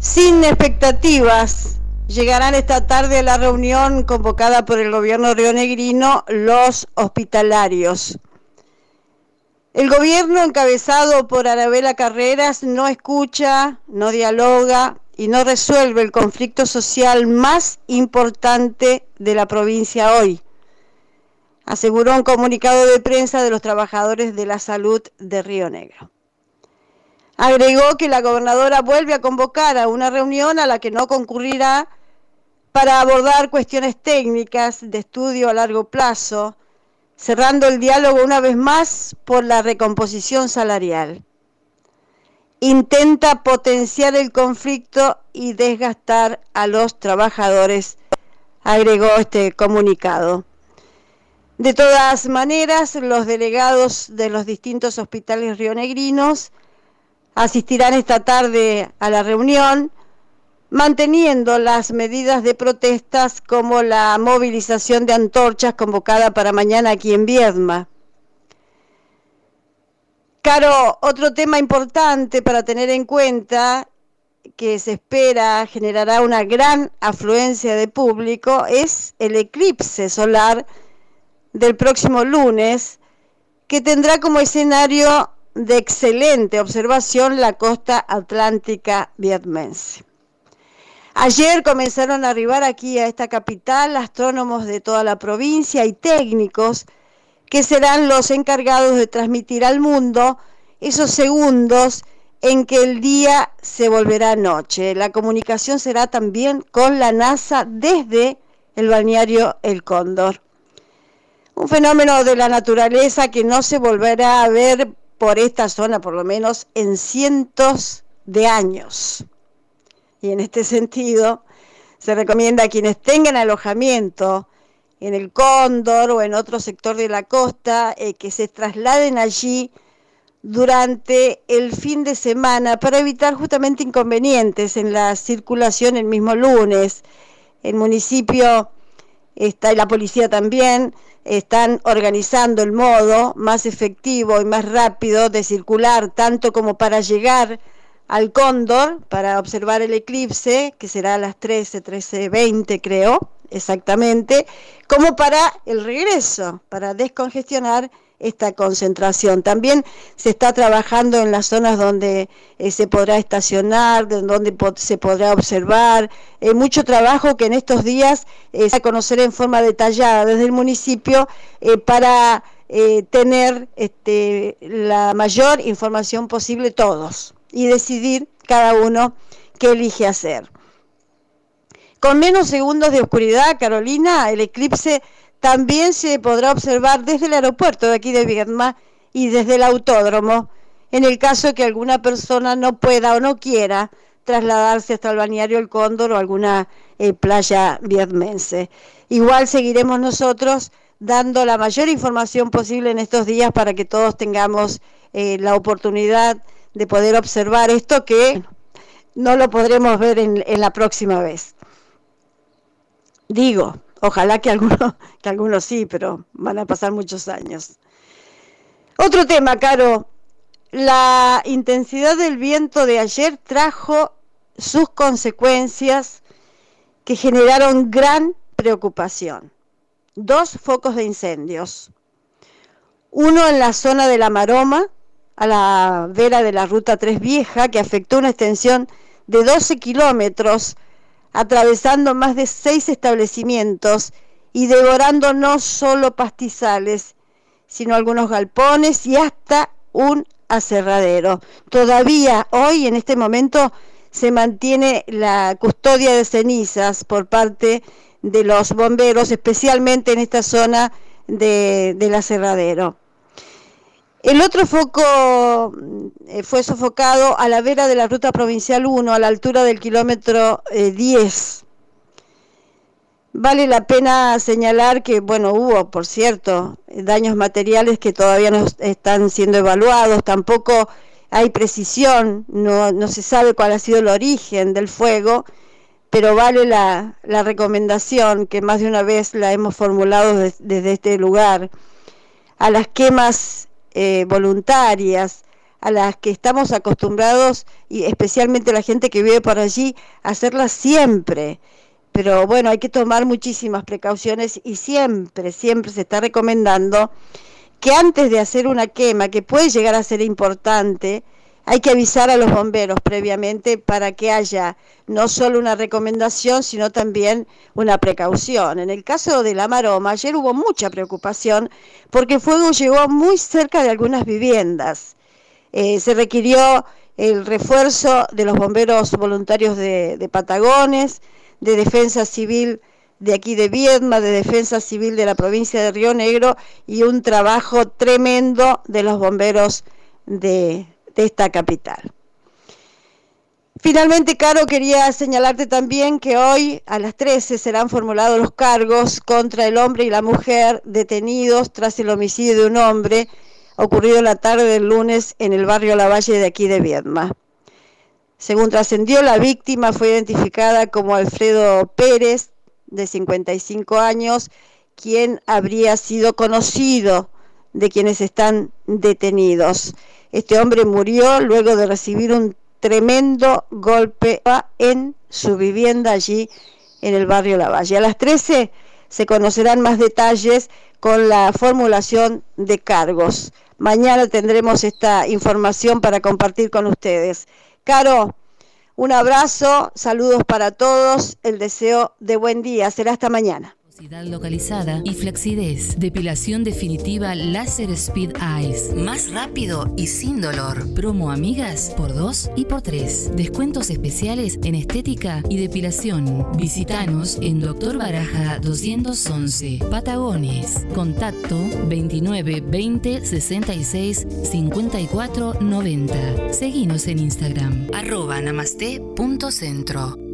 Sin expectativas, llegarán esta tarde a la reunión convocada por el gobierno rionegrino los hospitalarios. El gobierno encabezado por Arabela Carreras no escucha, no dialoga y no resuelve el conflicto social más importante de la provincia hoy, aseguró un comunicado de prensa de los trabajadores de la salud de Río Negro. Agregó que la gobernadora vuelve a convocar a una reunión a la que no concurrirá para abordar cuestiones técnicas de estudio a largo plazo, cerrando el diálogo una vez más por la recomposición salarial. Intenta potenciar el conflicto y desgastar a los trabajadores, agregó este comunicado. De todas maneras, los delegados de los distintos hospitales rionegrinos asistirán esta tarde a la reunión, manteniendo las medidas de protestas como la movilización de antorchas convocada para mañana aquí en Viedma. Caro, otro tema importante para tener en cuenta que se espera generará una gran afluencia de público es el eclipse solar del próximo lunes, que tendrá como escenario de excelente observación la costa atlántica vietmense. Ayer comenzaron a arribar aquí a esta capital astrónomos de toda la provincia y técnicos que serán los encargados de transmitir al mundo esos segundos en que el día se volverá noche. La comunicación será también con la NASA desde el balneario El Cóndor. Un fenómeno de la naturaleza que no se volverá a ver por esta zona, por lo menos en cientos de años. Y en este sentido, se recomienda a quienes tengan alojamiento en el Cóndor o en otro sector de la costa, eh, que se trasladen allí durante el fin de semana para evitar justamente inconvenientes en la circulación el mismo lunes. El municipio está y la policía también están organizando el modo más efectivo y más rápido de circular, tanto como para llegar al Cóndor, para observar el eclipse, que será a las 13, 13.20 creo, exactamente, como para el regreso, para descongestionar esta concentración. También se está trabajando en las zonas donde eh, se podrá estacionar, donde se podrá observar. Hay mucho trabajo que en estos días eh, se va a conocer en forma detallada desde el municipio eh, para tener este, la mayor información posible todos y decidir cada uno qué elige hacer. Con menos segundos de oscuridad, Carolina, el eclipse también se podrá observar desde el aeropuerto de aquí de Viedma y desde el autódromo, en el caso que alguna persona no pueda o no quiera trasladarse hasta el balneario El Cóndor o alguna eh, playa vietmense. Igual seguiremos nosotros dando la mayor información posible en estos días para que todos tengamos eh, la oportunidad de poder observar esto que no lo podremos ver en la próxima vez. Digo, Ojalá que algunos, que algunos sí, pero van a pasar muchos años. Otro tema, Caro. La intensidad del viento de ayer trajo sus consecuencias que generaron gran preocupación. Dos focos de incendios. Uno en la zona de la Maroma, a la vera de la Ruta 3 Vieja, que afectó una extensión de 12 kilómetros atravesando más de seis establecimientos y devorando no solo pastizales, sino algunos galpones y hasta un aserradero. Todavía hoy, en este momento, se mantiene la custodia de cenizas por parte de los bomberos, especialmente en esta zona de, del aserradero. El otro foco eh, fue sofocado a la vera de la ruta provincial 1, a la altura del kilómetro 10. Eh, vale la pena señalar que, bueno, hubo, por cierto, daños materiales que todavía no están siendo evaluados, tampoco hay precisión, no, no se sabe cuál ha sido el origen del fuego, pero vale la, la recomendación que más de una vez la hemos formulado desde este lugar a las quemas eh, voluntarias, a las que estamos acostumbrados, y especialmente la gente que vive por allí, a hacerlas siempre. Pero bueno, hay que tomar muchísimas precauciones y siempre, siempre se está recomendando que antes de hacer una quema, que puede llegar a ser importante, hay que avisar a los bomberos previamente para que haya no solo una recomendación, sino también una precaución. En el caso de la maroma, ayer hubo mucha preocupación porque el fuego llegó muy cerca de algunas viviendas. Eh, se requirió el refuerzo de los bomberos voluntarios de, Patagones, de Defensa Civil de aquí de Viedma, de Defensa Civil de la provincia de Río Negro y un trabajo tremendo de los bomberos de, de esta capital. Finalmente, Caro, quería señalarte también que hoy a las 13 serán formulados los cargos contra el hombre y la mujer detenidos tras el homicidio de un hombre ocurrido la tarde del lunes en el barrio La Valle de aquí de Viedma. Según trascendió, la víctima fue identificada como Alfredo Pérez, de 55 años, quien habría sido conocido de quienes están detenidos. Este hombre murió luego de recibir un tremendo golpe en su vivienda allí en el barrio La Valle. A las 13 se conocerán más detalles con la formulación de cargos. Mañana tendremos esta información para compartir con ustedes. Caro, un abrazo, saludos para todos, el deseo de buen día. Será hasta mañana localizada y flacidez. Depilación definitiva Láser Speed Eyes. Más rápido y sin dolor. Promo amigas por 2 y por 3. Descuentos especiales en estética y depilación. Visítanos en Doctor Baraja 211. Patagones. Contacto 29 20 66 54 90. Seguinos en Instagram. Arroba namaste.centro.